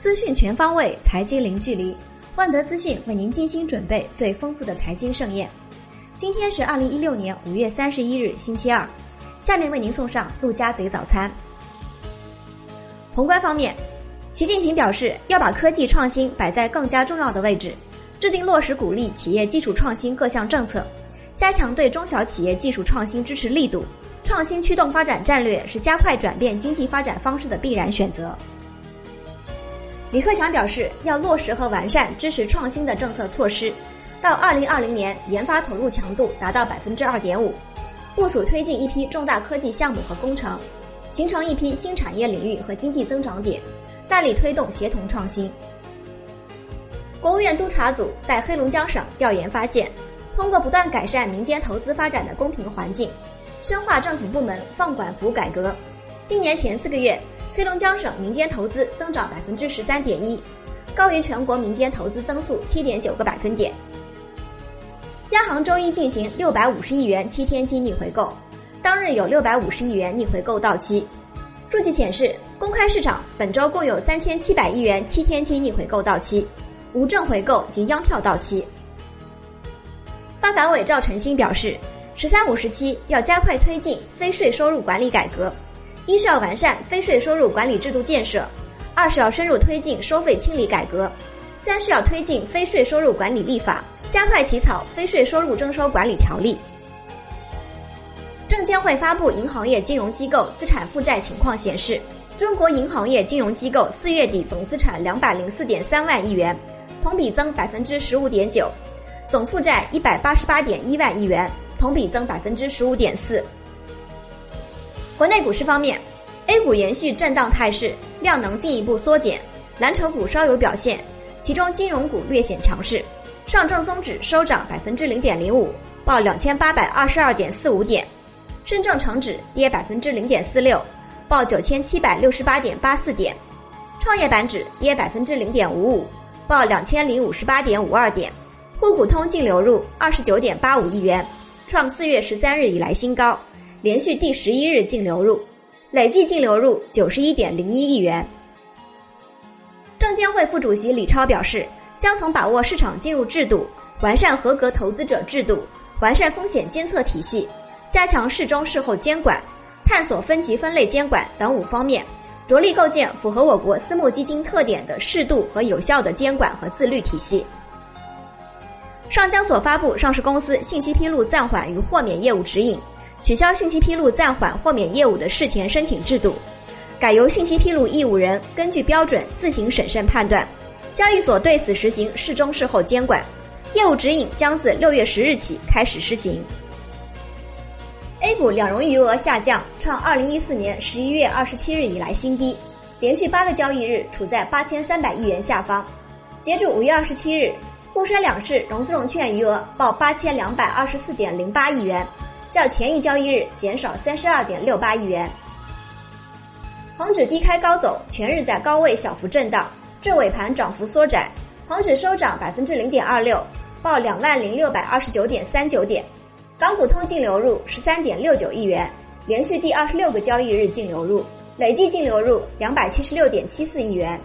资讯全方位，财经零距离。万德资讯为您精心准备最丰富的财经盛宴。今天是二零一六年五月三十一日，星期二。下面为您送上陆家嘴早餐。宏观方面，习近平表示要把科技创新摆在更加重要的位置，制定落实鼓励企业技术创新各项政策，加强对中小企业技术创新支持力度。创新驱动发展战略是加快转变经济发展方式的必然选择。李克强表示，要落实和完善支持创新的政策措施，到二零二零年研发投入强度达到百分之二点五，部署推进一批重大科技项目和工程，形成一批新产业领域和经济增长点，大力推动协同创新。国务院督查组在黑龙江省调研发现，通过不断改善民间投资发展的公平环境，深化政府部门放管服改革，今年前四个月。黑龙江省民间投资增长百分之十三点一，高于全国民间投资增速七点九个百分点。央行周一进行六百五十亿元七天期逆回购，当日有六百五十亿元逆回购到期。数据显示，公开市场本周共有三千七百亿元七天期逆回购到期，无证回购及央票到期。发改委赵晨星表示，“十三五”时期要加快推进非税收入管理改革。一是要完善非税收入管理制度建设，二是要深入推进收费清理改革，三是要推进非税收入管理立法，加快起草非税收入征收管理条例。证监会发布银行业金融机构资产负债情况显示，中国银行业金融机构四月底总资产两百零四点三万亿元，同比增百分之十五点九，总负债一百八十八点一万亿元，同比增百分之十五点四。国内股市方面，A 股延续震荡态势，量能进一步缩减，蓝筹股稍有表现，其中金融股略显强势。上证综指收涨百分之零点零五，报两千八百二十二点四五点；深证成指跌百分之零点四六，报九千七百六十八点八四点；创业板指跌百分之零点五五，报两千零五十八点五二点；沪股通净流入二十九点八五亿元，创四月十三日以来新高。连续第十一日净流入，累计净流入九十一点零一亿元。证监会副主席李超表示，将从把握市场进入制度、完善合格投资者制度、完善风险监测体系、加强事中事后监管、探索分级分类监管等五方面，着力构建符合我国私募基金特点的适度和有效的监管和自律体系。上交所发布上市公司信息披露暂缓与豁免业务指引。取消信息披露暂缓豁免业务的事前申请制度，改由信息披露义务人根据标准自行审慎判断。交易所对此实行事中事后监管，业务指引将自六月十日起开始施行。A 股两融余额下降，创二零一四年十一月二十七日以来新低，连续八个交易日处在八千三百亿元下方。截至五月二十七日，沪深两市融资融券余额报八千两百二十四点零八亿元。较前一交易日减少三十二点六八亿元。恒指低开高走，全日在高位小幅震荡，至尾盘涨幅缩窄，恒指收涨百分之零点二六，报两万零六百二十九点三九点。港股通净流入十三点六九亿元，连续第二十六个交易日净流入，累计净流入两百七十六点七四亿元。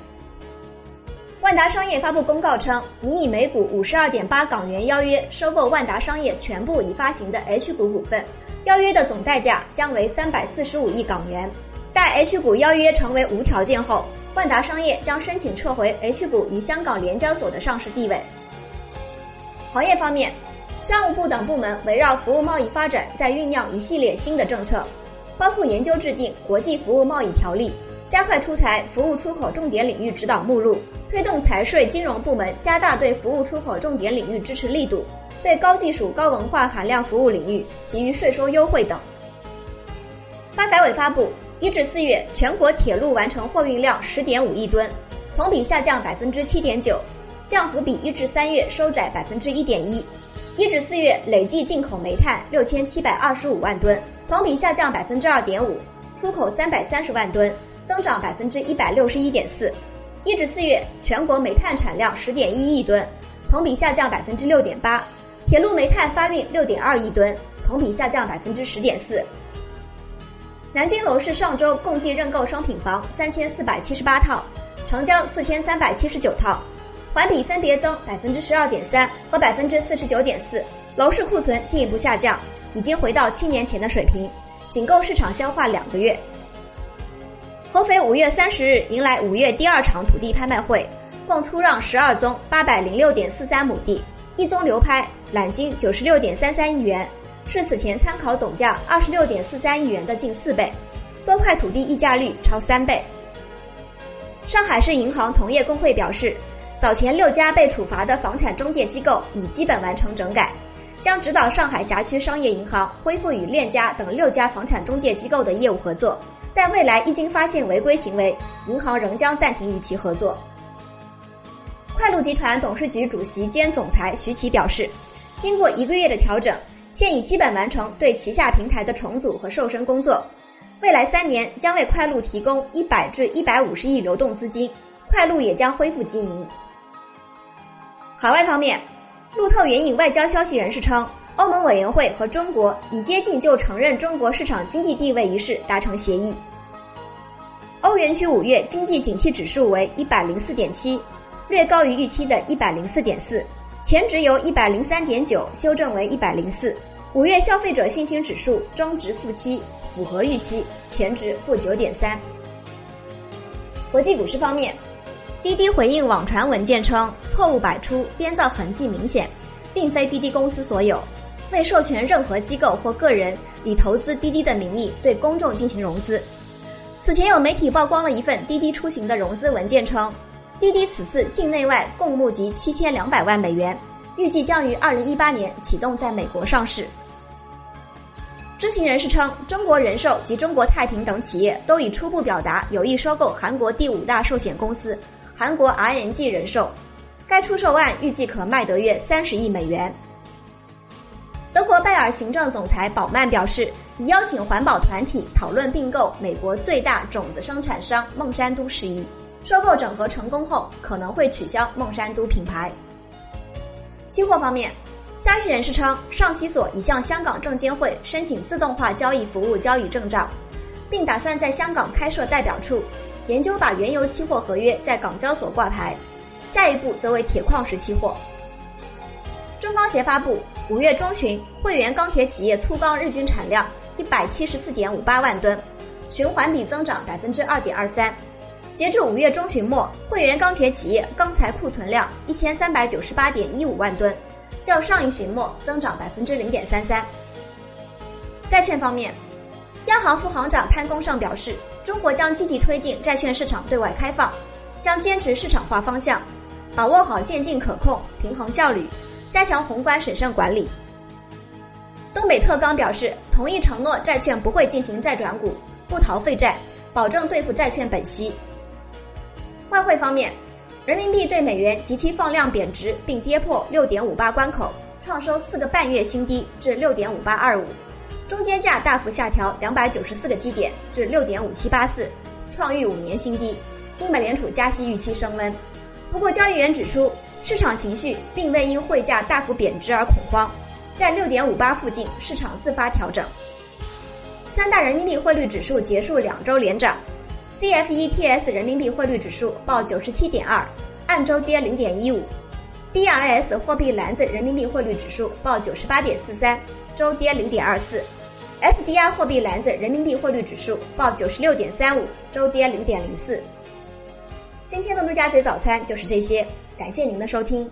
万达商业发布公告称，拟以每股五十二点八港元邀约收购万达商业全部已发行的 H 股股份，邀约的总代价将为三百四十五亿港元。待 H 股邀约成为无条件后，万达商业将申请撤回 H 股与香港联交所的上市地位。行业方面，商务部等部门围绕服务贸易发展在酝酿一系列新的政策，包括研究制定国际服务贸易条例，加快出台服务出口重点领域指导目录。推动财税金融部门加大对服务出口重点领域支持力度，对高技术高文化含量服务领域给予税收优惠等。发改委发布，一至四月全国铁路完成货运量十点五亿吨，同比下降百分之七点九，降幅比一至三月收窄百分之一点一。一至四月累计进口煤炭六千七百二十五万吨，同比下降百分之二点五，出口三百三十万吨，增长百分之一百六十一点四。一至四月，全国煤炭产量十点一亿吨，同比下降百分之六点八。铁路煤炭发运六点二亿吨，同比下降百分之十点四。南京楼市上周共计认购商品房三千四百七十八套，成交四千三百七十九套，环比分别增百分之十二点三和百分之四十九点四。楼市库存进一步下降，已经回到七年前的水平，仅够市场消化两个月。合肥五月三十日迎来五月第二场土地拍卖会，共出让十二宗八百零六点四三亩地，一宗流拍揽金九十六点三三亿元，是此前参考总价二十六点四三亿元的近四倍，多块土地溢价率超三倍。上海市银行同业工会表示，早前六家被处罚的房产中介机构已基本完成整改。将指导上海辖区商业银行恢复与链家等六家房产中介机构的业务合作，但未来一经发现违规行为，银行仍将暂停与其合作。快鹿集团董事局主席兼总裁徐奇表示，经过一个月的调整，现已基本完成对旗下平台的重组和瘦身工作，未来三年将为快鹿提供一百至一百五十亿流动资金，快鹿也将恢复经营。海外方面。路透援引外交消息人士称，欧盟委员会和中国已接近就承认中国市场经济地位一事达成协议。欧元区五月经济景气指数为一百零四点七，略高于预期的一百零四点四，前值由一百零三点九修正为一百零四。五月消费者信心指数中值负七，符合预期，前值负九点三。国际股市方面。滴滴回应网传文件称，错误百出，编造痕迹明显，并非滴滴公司所有，未授权任何机构或个人以投资滴滴的名义对公众进行融资。此前有媒体曝光了一份滴滴出行的融资文件，称滴滴此次境内外共募集七千两百万美元，预计将于二零一八年启动在美国上市。知情人士称，中国人寿及中国太平等企业都已初步表达有意收购韩国第五大寿险公司。韩国 ING 人寿，该出售案预计可卖得约三十亿美元。德国拜耳行政总裁保曼表示，已邀请环保团体讨论并购美国最大种子生产商孟山都事宜。收购整合成功后，可能会取消孟山都品牌。期货方面，消息人士称，上期所已向香港证监会申请自动化交易服务交易证照，并打算在香港开设代表处。研究把原油期货合约在港交所挂牌，下一步则为铁矿石期货。中钢协发布，五月中旬汇源钢铁企业粗钢日均产量一百七十四点五八万吨，循环比增长百分之二点二三。截至五月中旬末，汇源钢铁企业钢材库存量一千三百九十八点一五万吨，较上一旬末增长百分之零点三三。债券方面。央行副行长潘功胜表示，中国将积极推进债券市场对外开放，将坚持市场化方向，把握好渐进可控、平衡效率，加强宏观审慎管理。东北特钢表示，同意承诺债券不会进行债转股，不逃废债，保证兑付债券本息。外汇方面，人民币对美元及其放量贬值，并跌破六点五八关口，创收四个半月新低至六点五八二五。中间价大幅下调两百九十四个基点至六点五七八四，创逾五年新低。英美联储加息预期升温，不过交易员指出，市场情绪并未因汇价大幅贬值而恐慌，在六点五八附近市场自发调整。三大人民币汇率指数结束两周连涨，CFETS 人民币汇率指数报九十七点二，按周跌零点一五；BIS 货币篮子人民币汇率指数报九十八点四三，周跌零点二四。；SDI 货币篮子人民币汇率指数报九十六点三五，周跌零点零四。今天的陆家嘴早餐就是这些，感谢您的收听。